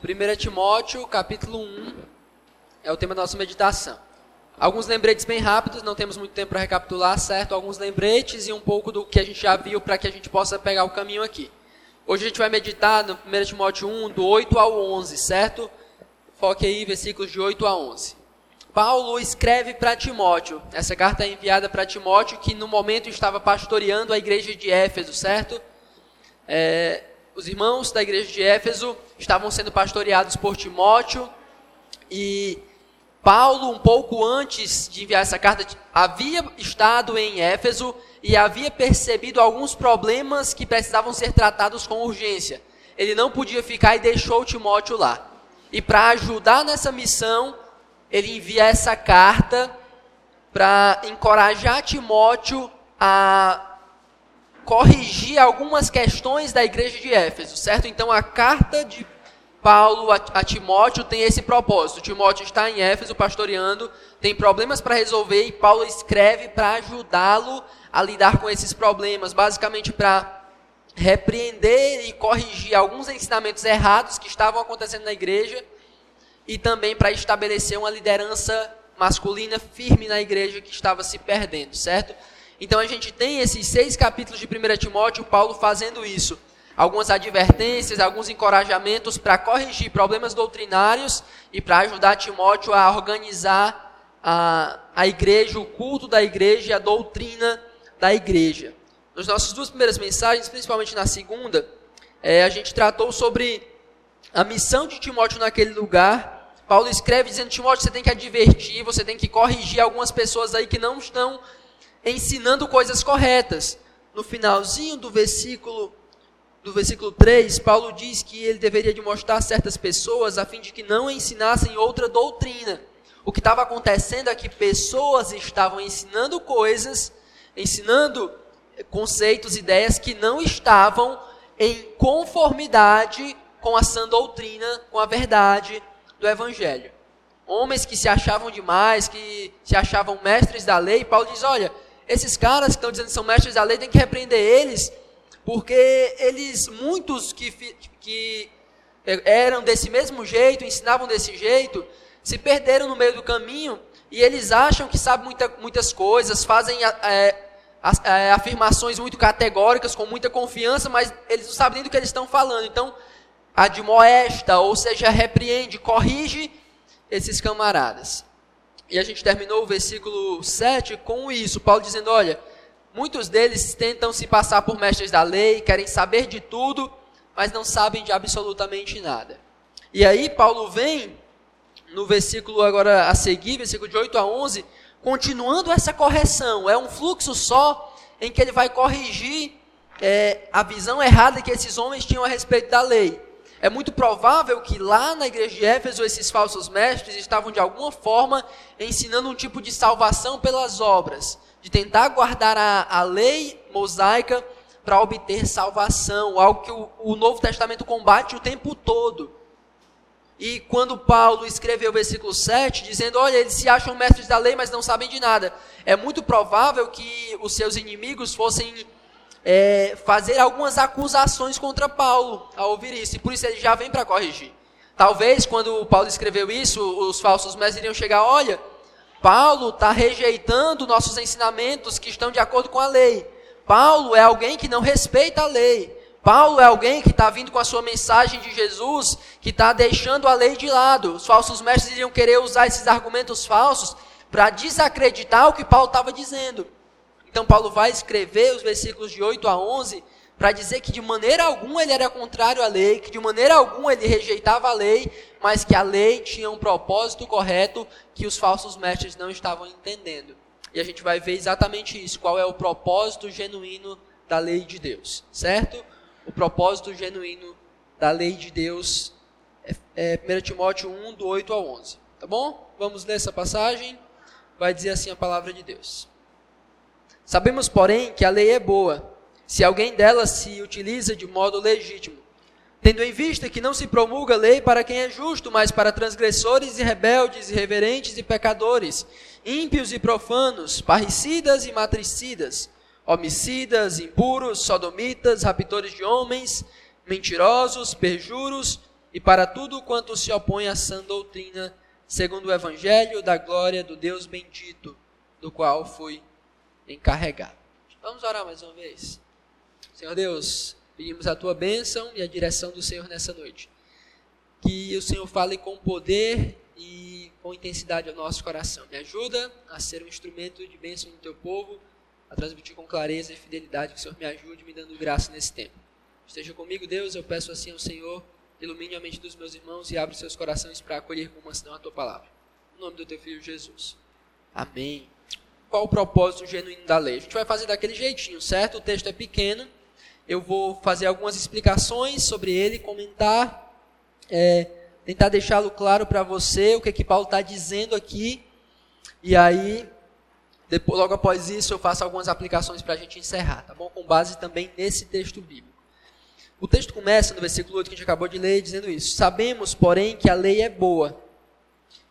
1 Timóteo, capítulo 1, é o tema da nossa meditação. Alguns lembretes bem rápidos, não temos muito tempo para recapitular, certo? Alguns lembretes e um pouco do que a gente já viu para que a gente possa pegar o caminho aqui. Hoje a gente vai meditar no 1 Timóteo 1, do 8 ao 11, certo? Foque aí, versículos de 8 a 11. Paulo escreve para Timóteo. Essa carta é enviada para Timóteo, que no momento estava pastoreando a igreja de Éfeso, certo? É, os irmãos da igreja de Éfeso estavam sendo pastoreados por Timóteo e Paulo, um pouco antes de enviar essa carta, havia estado em Éfeso e havia percebido alguns problemas que precisavam ser tratados com urgência. Ele não podia ficar e deixou Timóteo lá. E para ajudar nessa missão, ele envia essa carta para encorajar Timóteo a corrigir algumas questões da igreja de Éfeso, certo? Então a carta de Paulo a, a Timóteo tem esse propósito. Timóteo está em Éfeso pastoreando, tem problemas para resolver e Paulo escreve para ajudá-lo a lidar com esses problemas, basicamente para repreender e corrigir alguns ensinamentos errados que estavam acontecendo na igreja e também para estabelecer uma liderança masculina firme na igreja que estava se perdendo, certo? Então a gente tem esses seis capítulos de 1 Timóteo, Paulo fazendo isso. Algumas advertências, alguns encorajamentos para corrigir problemas doutrinários e para ajudar Timóteo a organizar a, a igreja, o culto da igreja e a doutrina da igreja. Nas nossas duas primeiras mensagens, principalmente na segunda, é, a gente tratou sobre a missão de Timóteo naquele lugar. Paulo escreve dizendo: Timóteo, você tem que advertir, você tem que corrigir algumas pessoas aí que não estão ensinando coisas corretas. No finalzinho do versículo do versículo 3, Paulo diz que ele deveria de mostrar certas pessoas a fim de que não ensinassem outra doutrina. O que estava acontecendo é que pessoas estavam ensinando coisas, ensinando conceitos, ideias que não estavam em conformidade com a sã doutrina, com a verdade do evangelho. Homens que se achavam demais, que se achavam mestres da lei, Paulo diz: olha, esses caras que estão dizendo que são mestres da lei, tem que repreender eles, porque eles, muitos que, que eram desse mesmo jeito, ensinavam desse jeito, se perderam no meio do caminho e eles acham que sabem muita, muitas coisas, fazem é, é, afirmações muito categóricas, com muita confiança, mas eles não sabem nem do que eles estão falando. Então, admoesta, ou seja, repreende, corrige esses camaradas. E a gente terminou o versículo 7 com isso, Paulo dizendo: olha, muitos deles tentam se passar por mestres da lei, querem saber de tudo, mas não sabem de absolutamente nada. E aí Paulo vem no versículo agora a seguir, versículo de 8 a 11, continuando essa correção. É um fluxo só em que ele vai corrigir é, a visão errada que esses homens tinham a respeito da lei. É muito provável que lá na igreja de Éfeso esses falsos mestres estavam de alguma forma ensinando um tipo de salvação pelas obras, de tentar guardar a, a lei mosaica para obter salvação, algo que o, o Novo Testamento combate o tempo todo. E quando Paulo escreveu o versículo 7, dizendo: Olha, eles se acham mestres da lei, mas não sabem de nada. É muito provável que os seus inimigos fossem é, fazer algumas acusações contra Paulo ao ouvir isso, e por isso ele já vem para corrigir. Talvez quando Paulo escreveu isso, os falsos mestres iriam chegar: olha, Paulo está rejeitando nossos ensinamentos que estão de acordo com a lei. Paulo é alguém que não respeita a lei. Paulo é alguém que está vindo com a sua mensagem de Jesus, que está deixando a lei de lado. Os falsos mestres iriam querer usar esses argumentos falsos para desacreditar o que Paulo estava dizendo. Então Paulo vai escrever os versículos de 8 a 11 para dizer que de maneira alguma ele era contrário à lei, que de maneira alguma ele rejeitava a lei, mas que a lei tinha um propósito correto que os falsos mestres não estavam entendendo. E a gente vai ver exatamente isso, qual é o propósito genuíno da lei de Deus, certo? O propósito genuíno da lei de Deus é, é 1 Timóteo 1, do 8 ao 11. Tá bom? Vamos ler essa passagem. Vai dizer assim a palavra de Deus. Sabemos, porém, que a lei é boa, se alguém dela se utiliza de modo legítimo, tendo em vista que não se promulga lei para quem é justo, mas para transgressores e rebeldes, irreverentes e pecadores, ímpios e profanos, parricidas e matricidas, homicidas, impuros, sodomitas, raptores de homens, mentirosos, perjuros, e para tudo quanto se opõe à sã doutrina, segundo o evangelho da glória do Deus bendito, do qual fui encarregado. Vamos orar mais uma vez. Senhor Deus, pedimos a tua bênção e a direção do Senhor nessa noite. Que o Senhor fale com poder e com intensidade ao nosso coração. Me ajuda a ser um instrumento de bênção no teu povo, a transmitir com clareza e fidelidade. Que o Senhor me ajude, me dando graça nesse tempo. Esteja comigo, Deus, eu peço assim ao Senhor, ilumine a mente dos meus irmãos e abre seus corações para acolher com mansidão a tua palavra. Em nome do teu filho Jesus. Amém. Qual o propósito genuíno da lei? A gente vai fazer daquele jeitinho, certo? O texto é pequeno. Eu vou fazer algumas explicações sobre ele, comentar, é, tentar deixá-lo claro para você o que, é que Paulo está dizendo aqui. E aí, depois, logo após isso, eu faço algumas aplicações para a gente encerrar, tá bom? Com base também nesse texto bíblico. O texto começa no versículo 8 que a gente acabou de ler, dizendo isso: Sabemos, porém, que a lei é boa,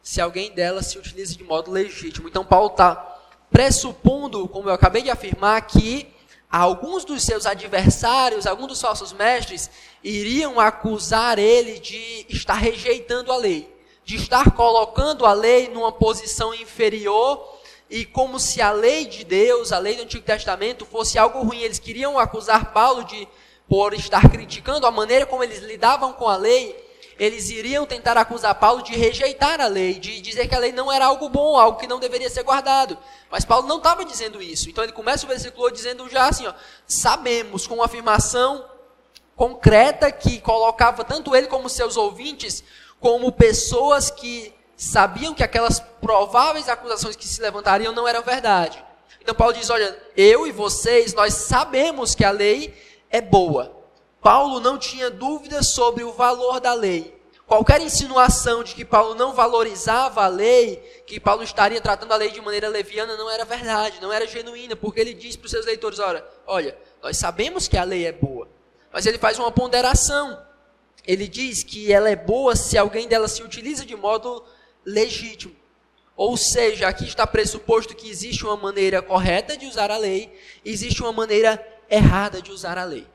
se alguém dela se utiliza de modo legítimo. Então, Paulo está pressupondo, como eu acabei de afirmar, que alguns dos seus adversários, alguns dos falsos mestres, iriam acusar ele de estar rejeitando a lei, de estar colocando a lei numa posição inferior e como se a lei de Deus, a lei do Antigo Testamento, fosse algo ruim. Eles queriam acusar Paulo de por estar criticando a maneira como eles lidavam com a lei, eles iriam tentar acusar Paulo de rejeitar a lei, de dizer que a lei não era algo bom, algo que não deveria ser guardado. Mas Paulo não estava dizendo isso. Então ele começa o versículo dizendo já assim, ó, sabemos com uma afirmação concreta que colocava tanto ele como seus ouvintes como pessoas que sabiam que aquelas prováveis acusações que se levantariam não eram verdade. Então Paulo diz, olha, eu e vocês, nós sabemos que a lei é boa. Paulo não tinha dúvidas sobre o valor da lei. Qualquer insinuação de que Paulo não valorizava a lei, que Paulo estaria tratando a lei de maneira leviana, não era verdade, não era genuína, porque ele diz para os seus leitores: olha, olha, nós sabemos que a lei é boa, mas ele faz uma ponderação. Ele diz que ela é boa se alguém dela se utiliza de modo legítimo. Ou seja, aqui está pressuposto que existe uma maneira correta de usar a lei, existe uma maneira errada de usar a lei.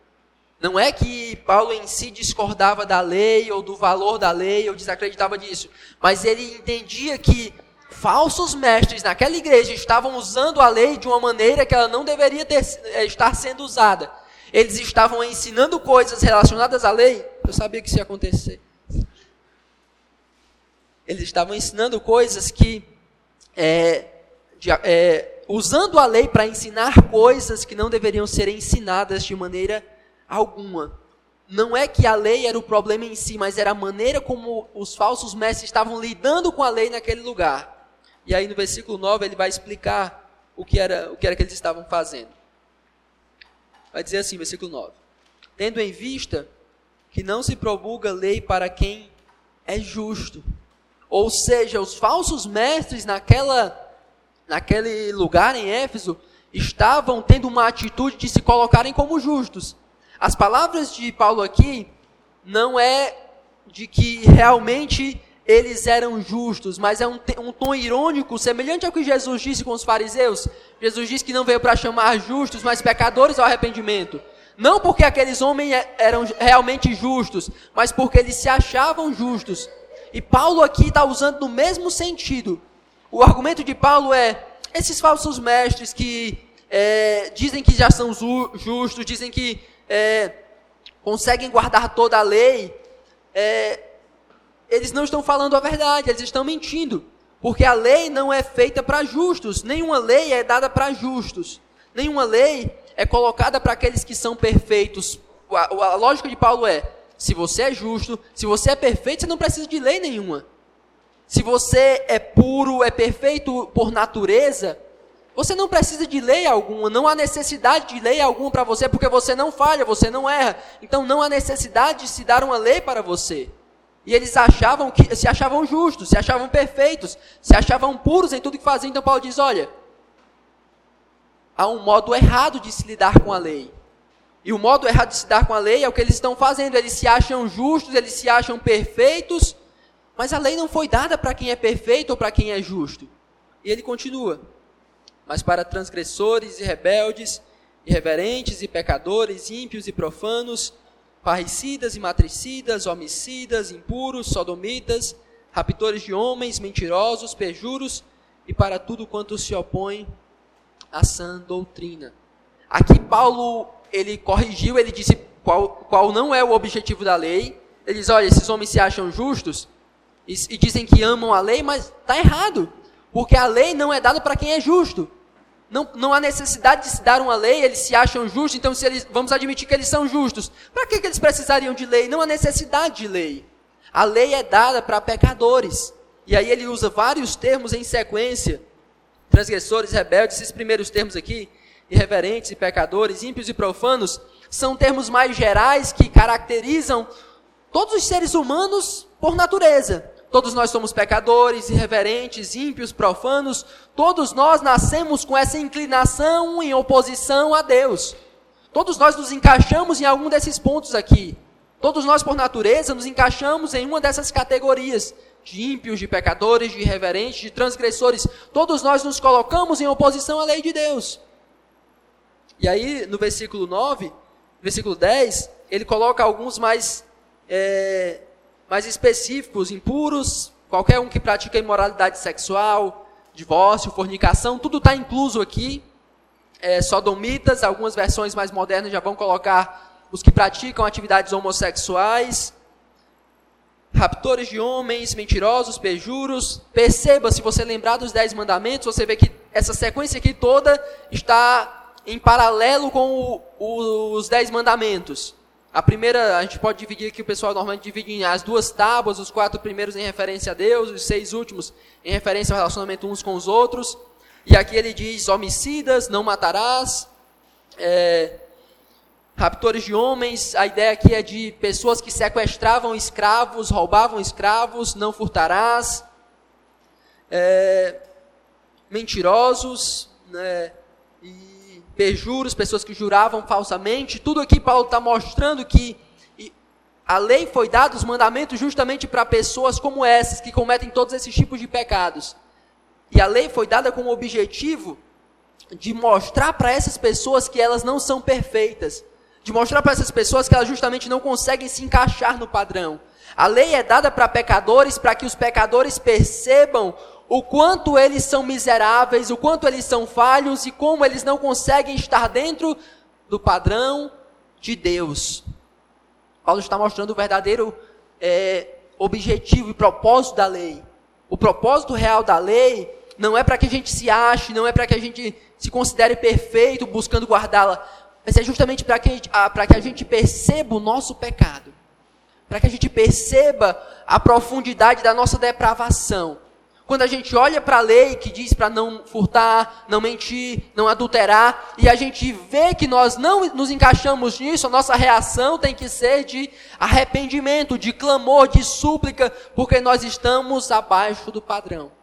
Não é que Paulo em si discordava da lei ou do valor da lei ou desacreditava disso, mas ele entendia que falsos mestres naquela igreja estavam usando a lei de uma maneira que ela não deveria ter, eh, estar sendo usada. Eles estavam ensinando coisas relacionadas à lei. Eu sabia que isso ia acontecer. Eles estavam ensinando coisas que é, de, é, usando a lei para ensinar coisas que não deveriam ser ensinadas de maneira alguma. Não é que a lei era o problema em si, mas era a maneira como os falsos mestres estavam lidando com a lei naquele lugar. E aí no versículo 9 ele vai explicar o que era, o que era que eles estavam fazendo. Vai dizer assim, versículo 9: Tendo em vista que não se promulga lei para quem é justo. Ou seja, os falsos mestres naquela naquele lugar em Éfeso, estavam tendo uma atitude de se colocarem como justos. As palavras de Paulo aqui não é de que realmente eles eram justos, mas é um, um, tom irônico, semelhante ao que Jesus disse com os fariseus. Jesus disse que não veio para chamar justos, mas pecadores ao arrependimento. Não porque aqueles homens é, eram realmente justos, mas porque eles se achavam justos. E Paulo aqui está usando no mesmo sentido. O argumento de Paulo é: esses falsos mestres que é, dizem que já são justos, dizem que é, conseguem guardar toda a lei, é, eles não estão falando a verdade, eles estão mentindo. Porque a lei não é feita para justos, nenhuma lei é dada para justos, nenhuma lei é colocada para aqueles que são perfeitos. A, a lógica de Paulo é: se você é justo, se você é perfeito, você não precisa de lei nenhuma. Se você é puro, é perfeito por natureza, você não precisa de lei alguma, não há necessidade de lei alguma para você, porque você não falha, você não erra. Então não há necessidade de se dar uma lei para você. E eles achavam que se achavam justos, se achavam perfeitos, se achavam puros em tudo que faziam. Então Paulo diz: olha, há um modo errado de se lidar com a lei. E o modo errado de se lidar com a lei é o que eles estão fazendo. Eles se acham justos, eles se acham perfeitos, mas a lei não foi dada para quem é perfeito ou para quem é justo. E ele continua. Mas para transgressores e rebeldes, irreverentes e pecadores, ímpios e profanos, parricidas e matricidas, homicidas, impuros, sodomitas, raptores de homens, mentirosos, perjuros e para tudo quanto se opõe à sã doutrina. Aqui Paulo, ele corrigiu, ele disse qual, qual não é o objetivo da lei. Ele diz, olha, esses homens se acham justos e, e dizem que amam a lei, mas está errado. Porque a lei não é dada para quem é justo. Não, não há necessidade de se dar uma lei, eles se acham justos, então se eles, vamos admitir que eles são justos. Para que, que eles precisariam de lei? Não há necessidade de lei. A lei é dada para pecadores. E aí ele usa vários termos em sequência. Transgressores, rebeldes, esses primeiros termos aqui, irreverentes e pecadores, ímpios e profanos, são termos mais gerais que caracterizam todos os seres humanos por natureza. Todos nós somos pecadores, irreverentes, ímpios, profanos. Todos nós nascemos com essa inclinação em oposição a Deus. Todos nós nos encaixamos em algum desses pontos aqui. Todos nós, por natureza, nos encaixamos em uma dessas categorias de ímpios, de pecadores, de irreverentes, de transgressores. Todos nós nos colocamos em oposição à lei de Deus. E aí, no versículo 9, versículo 10, ele coloca alguns mais é, mais específicos, impuros, qualquer um que pratica imoralidade sexual, divórcio, fornicação, tudo está incluso aqui. É, sodomitas, algumas versões mais modernas já vão colocar os que praticam atividades homossexuais, raptores de homens, mentirosos, perjuros. Perceba, se você lembrar dos dez mandamentos, você vê que essa sequência aqui toda está em paralelo com o, os dez mandamentos. A primeira, a gente pode dividir aqui, o pessoal normalmente divide em as duas tábuas, os quatro primeiros em referência a Deus, os seis últimos em referência ao relacionamento uns com os outros. E aqui ele diz: homicidas, não matarás, é, raptores de homens. A ideia aqui é de pessoas que sequestravam escravos, roubavam escravos, não furtarás. É, mentirosos, né, perjuros, pessoas que juravam falsamente. Tudo aqui Paulo está mostrando que a lei foi dada, os mandamentos, justamente para pessoas como essas, que cometem todos esses tipos de pecados. E a lei foi dada com o objetivo de mostrar para essas pessoas que elas não são perfeitas. De mostrar para essas pessoas que elas justamente não conseguem se encaixar no padrão. A lei é dada para pecadores, para que os pecadores percebam o quanto eles são miseráveis, o quanto eles são falhos e como eles não conseguem estar dentro do padrão de Deus. Paulo está mostrando o verdadeiro é, objetivo e propósito da lei. O propósito real da lei não é para que a gente se ache, não é para que a gente se considere perfeito buscando guardá-la, mas é justamente para que, que a gente perceba o nosso pecado, para que a gente perceba a profundidade da nossa depravação quando a gente olha para a lei que diz para não furtar, não mentir, não adulterar, e a gente vê que nós não nos encaixamos nisso, a nossa reação tem que ser de arrependimento, de clamor, de súplica, porque nós estamos abaixo do padrão.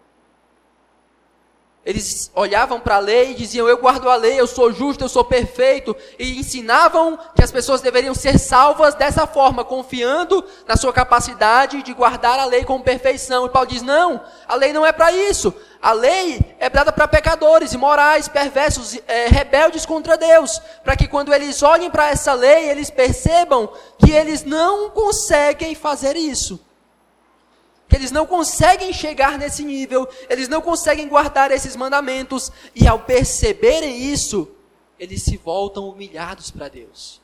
Eles olhavam para a lei e diziam: Eu guardo a lei, eu sou justo, eu sou perfeito. E ensinavam que as pessoas deveriam ser salvas dessa forma, confiando na sua capacidade de guardar a lei com perfeição. E Paulo diz: Não, a lei não é para isso. A lei é dada para pecadores, imorais, perversos, é, rebeldes contra Deus. Para que quando eles olhem para essa lei, eles percebam que eles não conseguem fazer isso que eles não conseguem chegar nesse nível, eles não conseguem guardar esses mandamentos, e ao perceberem isso, eles se voltam humilhados para Deus.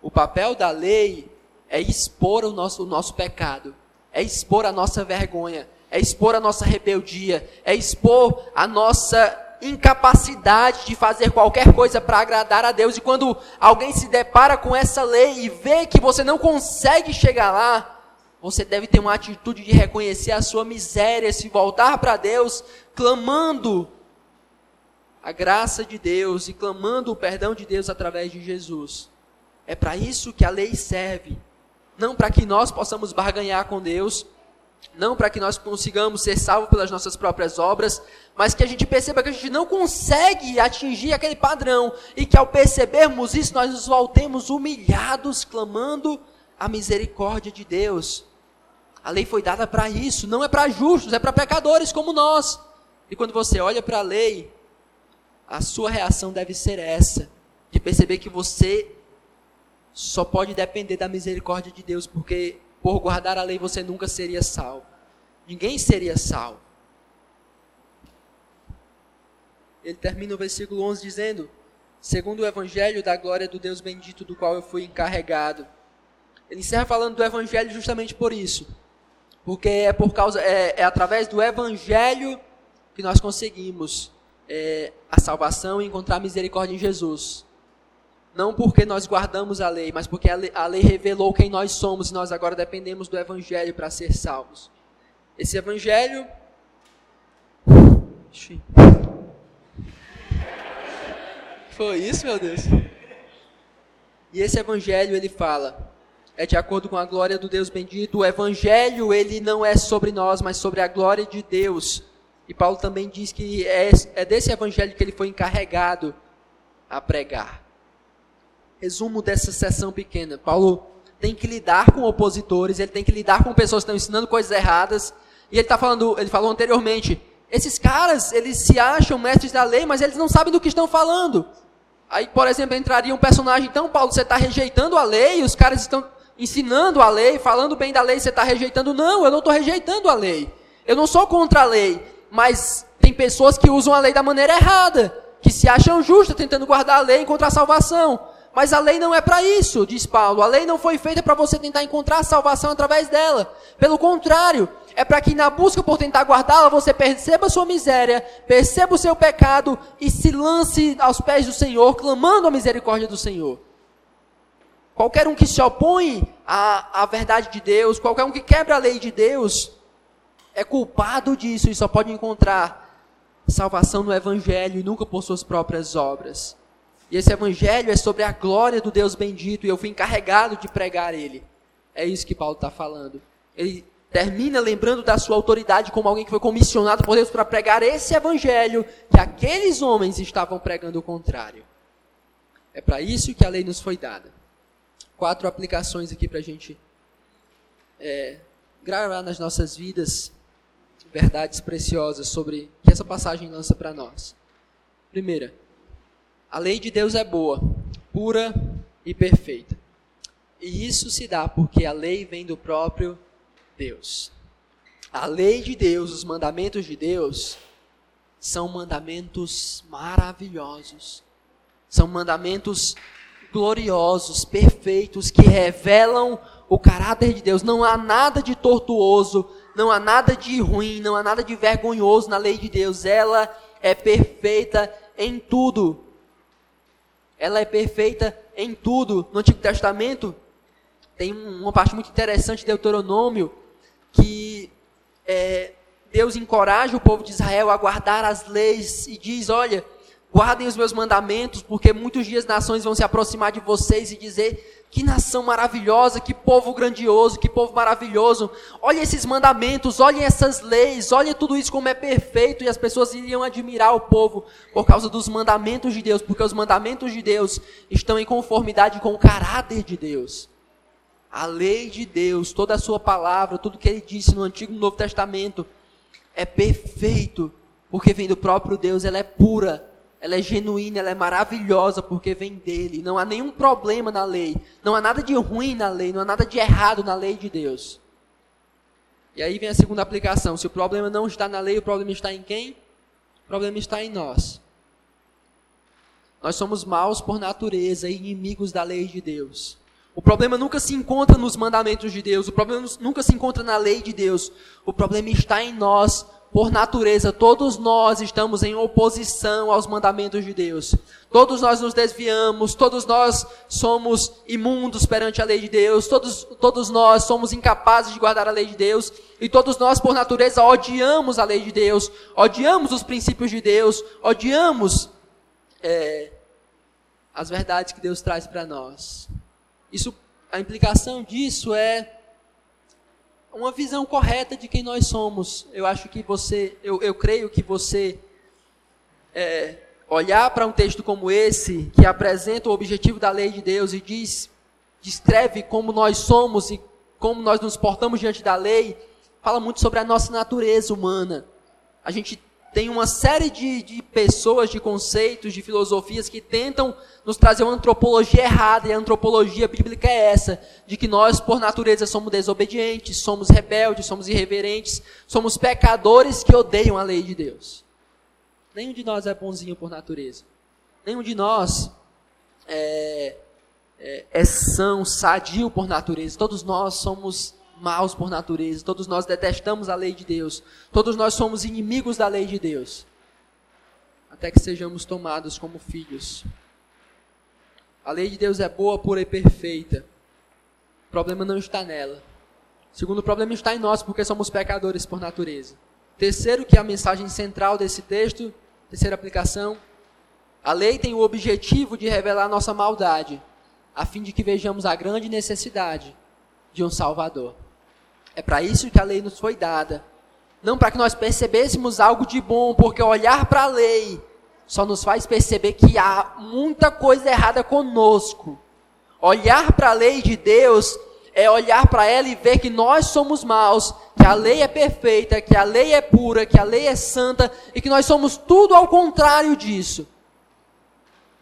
O papel da lei é expor o nosso, o nosso pecado, é expor a nossa vergonha, é expor a nossa rebeldia, é expor a nossa incapacidade de fazer qualquer coisa para agradar a Deus. E quando alguém se depara com essa lei e vê que você não consegue chegar lá, você deve ter uma atitude de reconhecer a sua miséria, se voltar para Deus, clamando a graça de Deus e clamando o perdão de Deus através de Jesus. É para isso que a lei serve. Não para que nós possamos barganhar com Deus, não para que nós consigamos ser salvos pelas nossas próprias obras, mas que a gente perceba que a gente não consegue atingir aquele padrão e que ao percebermos isso nós nos voltemos humilhados, clamando a misericórdia de Deus. A lei foi dada para isso, não é para justos, é para pecadores como nós. E quando você olha para a lei, a sua reação deve ser essa, de perceber que você só pode depender da misericórdia de Deus, porque por guardar a lei você nunca seria salvo. Ninguém seria salvo. Ele termina o versículo 11 dizendo: Segundo o evangelho da glória do Deus bendito, do qual eu fui encarregado. Ele encerra falando do evangelho justamente por isso. Porque é por causa é, é através do evangelho que nós conseguimos é, a salvação e encontrar misericórdia em Jesus. Não porque nós guardamos a lei, mas porque a lei, a lei revelou quem nós somos e nós agora dependemos do Evangelho para ser salvos. Esse Evangelho. Foi isso, meu Deus? E esse Evangelho ele fala é de acordo com a glória do Deus bendito. O evangelho, ele não é sobre nós, mas sobre a glória de Deus. E Paulo também diz que é, é desse evangelho que ele foi encarregado a pregar resumo dessa sessão pequena. Paulo tem que lidar com opositores, ele tem que lidar com pessoas que estão ensinando coisas erradas. E ele está falando, ele falou anteriormente, esses caras, eles se acham mestres da lei, mas eles não sabem do que estão falando. Aí, por exemplo, entraria um personagem, então, Paulo, você está rejeitando a lei, os caras estão ensinando a lei, falando bem da lei, você está rejeitando. Não, eu não estou rejeitando a lei. Eu não sou contra a lei, mas tem pessoas que usam a lei da maneira errada, que se acham justas, tentando guardar a lei e encontrar salvação. Mas a lei não é para isso, diz Paulo. A lei não foi feita para você tentar encontrar salvação através dela. Pelo contrário, é para que na busca por tentar guardá-la, você perceba a sua miséria, perceba o seu pecado e se lance aos pés do Senhor, clamando a misericórdia do Senhor. Qualquer um que se opõe à, à verdade de Deus, qualquer um que quebra a lei de Deus, é culpado disso e só pode encontrar salvação no Evangelho e nunca por suas próprias obras. E esse evangelho é sobre a glória do Deus bendito e eu fui encarregado de pregar ele. É isso que Paulo está falando. Ele termina lembrando da sua autoridade como alguém que foi comissionado por Deus para pregar esse evangelho que aqueles homens estavam pregando o contrário. É para isso que a lei nos foi dada. Quatro aplicações aqui para a gente é, gravar nas nossas vidas verdades preciosas sobre que essa passagem lança para nós. Primeira, a lei de Deus é boa, pura e perfeita. E isso se dá porque a lei vem do próprio Deus. A lei de Deus, os mandamentos de Deus, são mandamentos maravilhosos. São mandamentos gloriosos, perfeitos, que revelam o caráter de Deus. Não há nada de tortuoso, não há nada de ruim, não há nada de vergonhoso na lei de Deus. Ela é perfeita em tudo ela é perfeita em tudo. No Antigo Testamento, tem uma parte muito interessante de Deuteronômio, que é, Deus encoraja o povo de Israel a guardar as leis e diz: Olha, guardem os meus mandamentos, porque muitos dias nações vão se aproximar de vocês e dizer que nação maravilhosa, que povo grandioso, que povo maravilhoso. Olha esses mandamentos, olhem essas leis, olha tudo isso como é perfeito e as pessoas iriam admirar o povo por causa dos mandamentos de Deus, porque os mandamentos de Deus estão em conformidade com o caráter de Deus. A lei de Deus, toda a sua palavra, tudo que ele disse no Antigo e no Novo Testamento é perfeito, porque vem do próprio Deus, ela é pura, ela é genuína, ela é maravilhosa porque vem dele. Não há nenhum problema na lei. Não há nada de ruim na lei. Não há nada de errado na lei de Deus. E aí vem a segunda aplicação. Se o problema não está na lei, o problema está em quem? O problema está em nós. Nós somos maus por natureza e inimigos da lei de Deus. O problema nunca se encontra nos mandamentos de Deus. O problema nunca se encontra na lei de Deus. O problema está em nós por natureza, todos nós estamos em oposição aos mandamentos de Deus. Todos nós nos desviamos, todos nós somos imundos perante a lei de Deus, todos, todos nós somos incapazes de guardar a lei de Deus, e todos nós, por natureza, odiamos a lei de Deus, odiamos os princípios de Deus, odiamos é, as verdades que Deus traz para nós. Isso, a implicação disso é uma visão correta de quem nós somos. Eu acho que você, eu, eu creio que você é, olhar para um texto como esse, que apresenta o objetivo da lei de Deus e diz, descreve como nós somos e como nós nos portamos diante da lei, fala muito sobre a nossa natureza humana. A gente tem uma série de, de pessoas, de conceitos, de filosofias que tentam nos trazer uma antropologia errada, e a antropologia bíblica é essa, de que nós, por natureza, somos desobedientes, somos rebeldes, somos irreverentes, somos pecadores que odeiam a lei de Deus. Nenhum de nós é bonzinho por natureza. Nenhum de nós é, é, é são, sadio por natureza. Todos nós somos maus por natureza. Todos nós detestamos a lei de Deus. Todos nós somos inimigos da lei de Deus. Até que sejamos tomados como filhos. A lei de Deus é boa, pura e perfeita. O problema não está nela. Segundo, o problema está em nós, porque somos pecadores por natureza. Terceiro, que é a mensagem central desse texto, terceira aplicação, a lei tem o objetivo de revelar nossa maldade, a fim de que vejamos a grande necessidade de um Salvador. É para isso que a lei nos foi dada. Não para que nós percebêssemos algo de bom, porque olhar para a lei só nos faz perceber que há muita coisa errada conosco. Olhar para a lei de Deus é olhar para ela e ver que nós somos maus, que a lei é perfeita, que a lei é pura, que a lei é santa e que nós somos tudo ao contrário disso.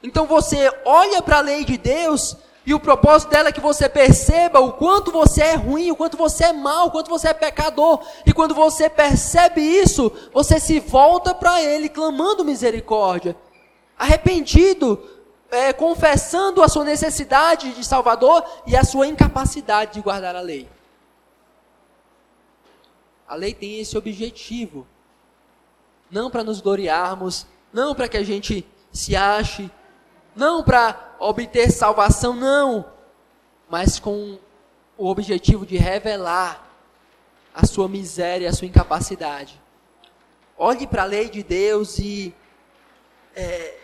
Então você olha para a lei de Deus e o propósito dela é que você perceba o quanto você é ruim, o quanto você é mau, o quanto você é pecador. E quando você percebe isso, você se volta para Ele clamando misericórdia, arrependido, é, confessando a sua necessidade de Salvador e a sua incapacidade de guardar a lei. A lei tem esse objetivo. Não para nos gloriarmos, não para que a gente se ache, não para obter salvação, não, mas com o objetivo de revelar a sua miséria, a sua incapacidade. Olhe para a lei de Deus e é,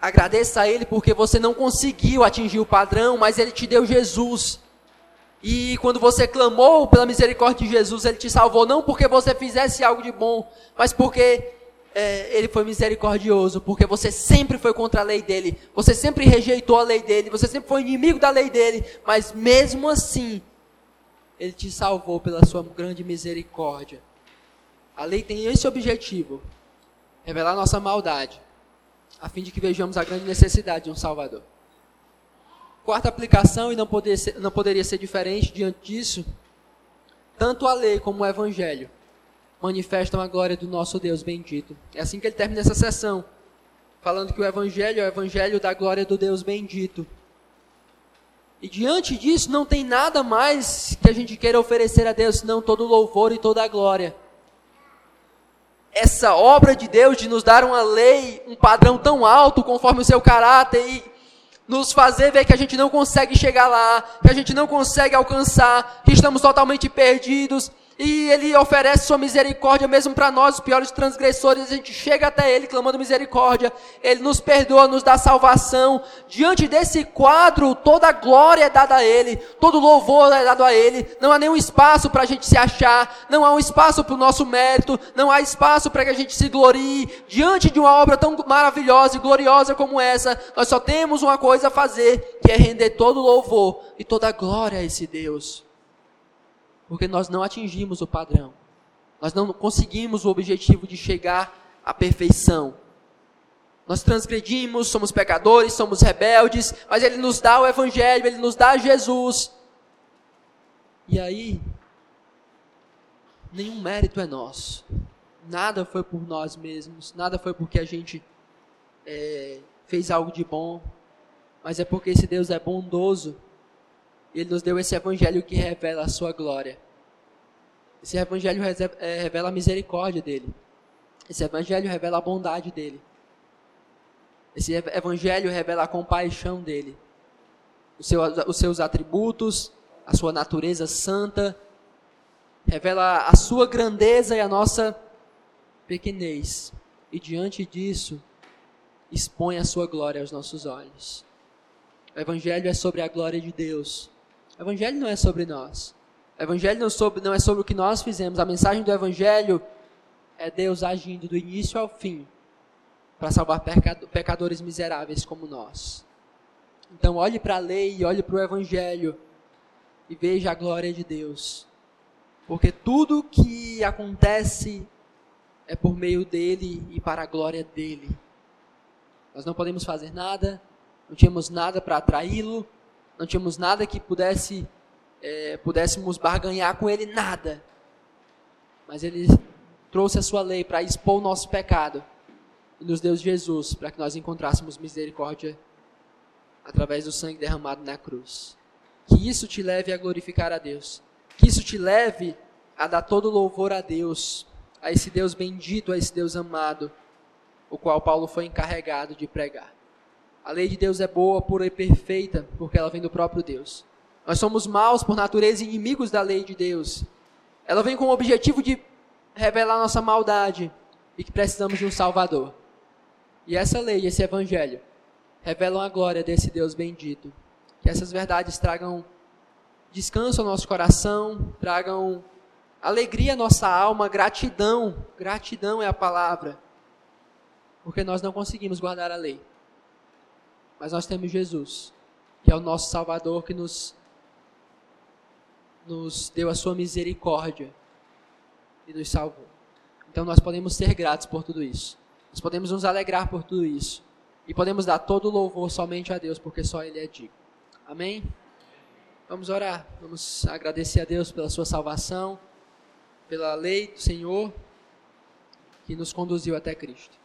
agradeça a Ele porque você não conseguiu atingir o padrão, mas Ele te deu Jesus. E quando você clamou pela misericórdia de Jesus, Ele te salvou, não porque você fizesse algo de bom, mas porque é, ele foi misericordioso, porque você sempre foi contra a lei dele, você sempre rejeitou a lei dele, você sempre foi inimigo da lei dele, mas mesmo assim, ele te salvou pela sua grande misericórdia. A lei tem esse objetivo: revelar nossa maldade, a fim de que vejamos a grande necessidade de um Salvador. Quarta aplicação, e não, ser, não poderia ser diferente diante disso, tanto a lei como o Evangelho manifestam a glória do nosso Deus bendito. É assim que ele termina essa sessão, falando que o Evangelho é o Evangelho da glória do Deus bendito. E diante disso, não tem nada mais que a gente queira oferecer a Deus, senão todo louvor e toda a glória. Essa obra de Deus de nos dar uma lei, um padrão tão alto conforme o seu caráter e nos fazer ver que a gente não consegue chegar lá, que a gente não consegue alcançar, que estamos totalmente perdidos, e ele oferece sua misericórdia mesmo para nós, os piores transgressores. A gente chega até ele clamando misericórdia. Ele nos perdoa, nos dá salvação. Diante desse quadro, toda glória é dada a ele, todo louvor é dado a ele. Não há nenhum espaço para a gente se achar, não há um espaço para o nosso mérito, não há espaço para que a gente se glorie. Diante de uma obra tão maravilhosa e gloriosa como essa, nós só temos uma coisa a fazer, que é render todo louvor e toda glória a esse Deus porque nós não atingimos o padrão. Nós não conseguimos o objetivo de chegar à perfeição. Nós transgredimos, somos pecadores, somos rebeldes, mas Ele nos dá o Evangelho, Ele nos dá Jesus. E aí, nenhum mérito é nosso. Nada foi por nós mesmos, nada foi porque a gente é, fez algo de bom, mas é porque esse Deus é bondoso ele nos deu esse evangelho que revela a sua glória. Esse evangelho é, revela a misericórdia dele. Esse evangelho revela a bondade dele. Esse evangelho revela a compaixão dele. Os seus, os seus atributos, a sua natureza santa, revela a sua grandeza e a nossa pequenez. E diante disso, expõe a sua glória aos nossos olhos. O Evangelho é sobre a glória de Deus. O Evangelho não é sobre nós. O Evangelho não, é sobre, não é sobre o que nós fizemos. A mensagem do Evangelho é Deus agindo do início ao fim para salvar pecadores miseráveis como nós. Então, olhe para a lei, olhe para o Evangelho e veja a glória de Deus. Porque tudo que acontece é por meio dele e para a glória dele. Nós não podemos fazer nada, não tínhamos nada para atraí-lo, não tínhamos nada que pudesse é, pudéssemos barganhar com ele, nada. Mas ele trouxe a sua lei para expor o nosso pecado e nos deu Jesus para que nós encontrássemos misericórdia através do sangue derramado na cruz. Que isso te leve a glorificar a Deus. Que isso te leve a dar todo louvor a Deus, a esse Deus bendito, a esse Deus amado, o qual Paulo foi encarregado de pregar. A lei de Deus é boa, pura e perfeita, porque ela vem do próprio Deus. Nós somos maus por natureza e inimigos da lei de Deus. Ela vem com o objetivo de revelar nossa maldade e que precisamos de um Salvador. E essa lei, esse evangelho, revelam a glória desse Deus bendito. Que essas verdades tragam descanso ao nosso coração, tragam alegria à nossa alma, gratidão. Gratidão é a palavra. Porque nós não conseguimos guardar a lei. Mas nós temos Jesus, que é o nosso Salvador, que nos nos deu a sua misericórdia e nos salvou. Então nós podemos ser gratos por tudo isso. Nós podemos nos alegrar por tudo isso. E podemos dar todo o louvor somente a Deus, porque só Ele é digno. Amém? Vamos orar. Vamos agradecer a Deus pela sua salvação, pela lei do Senhor que nos conduziu até Cristo.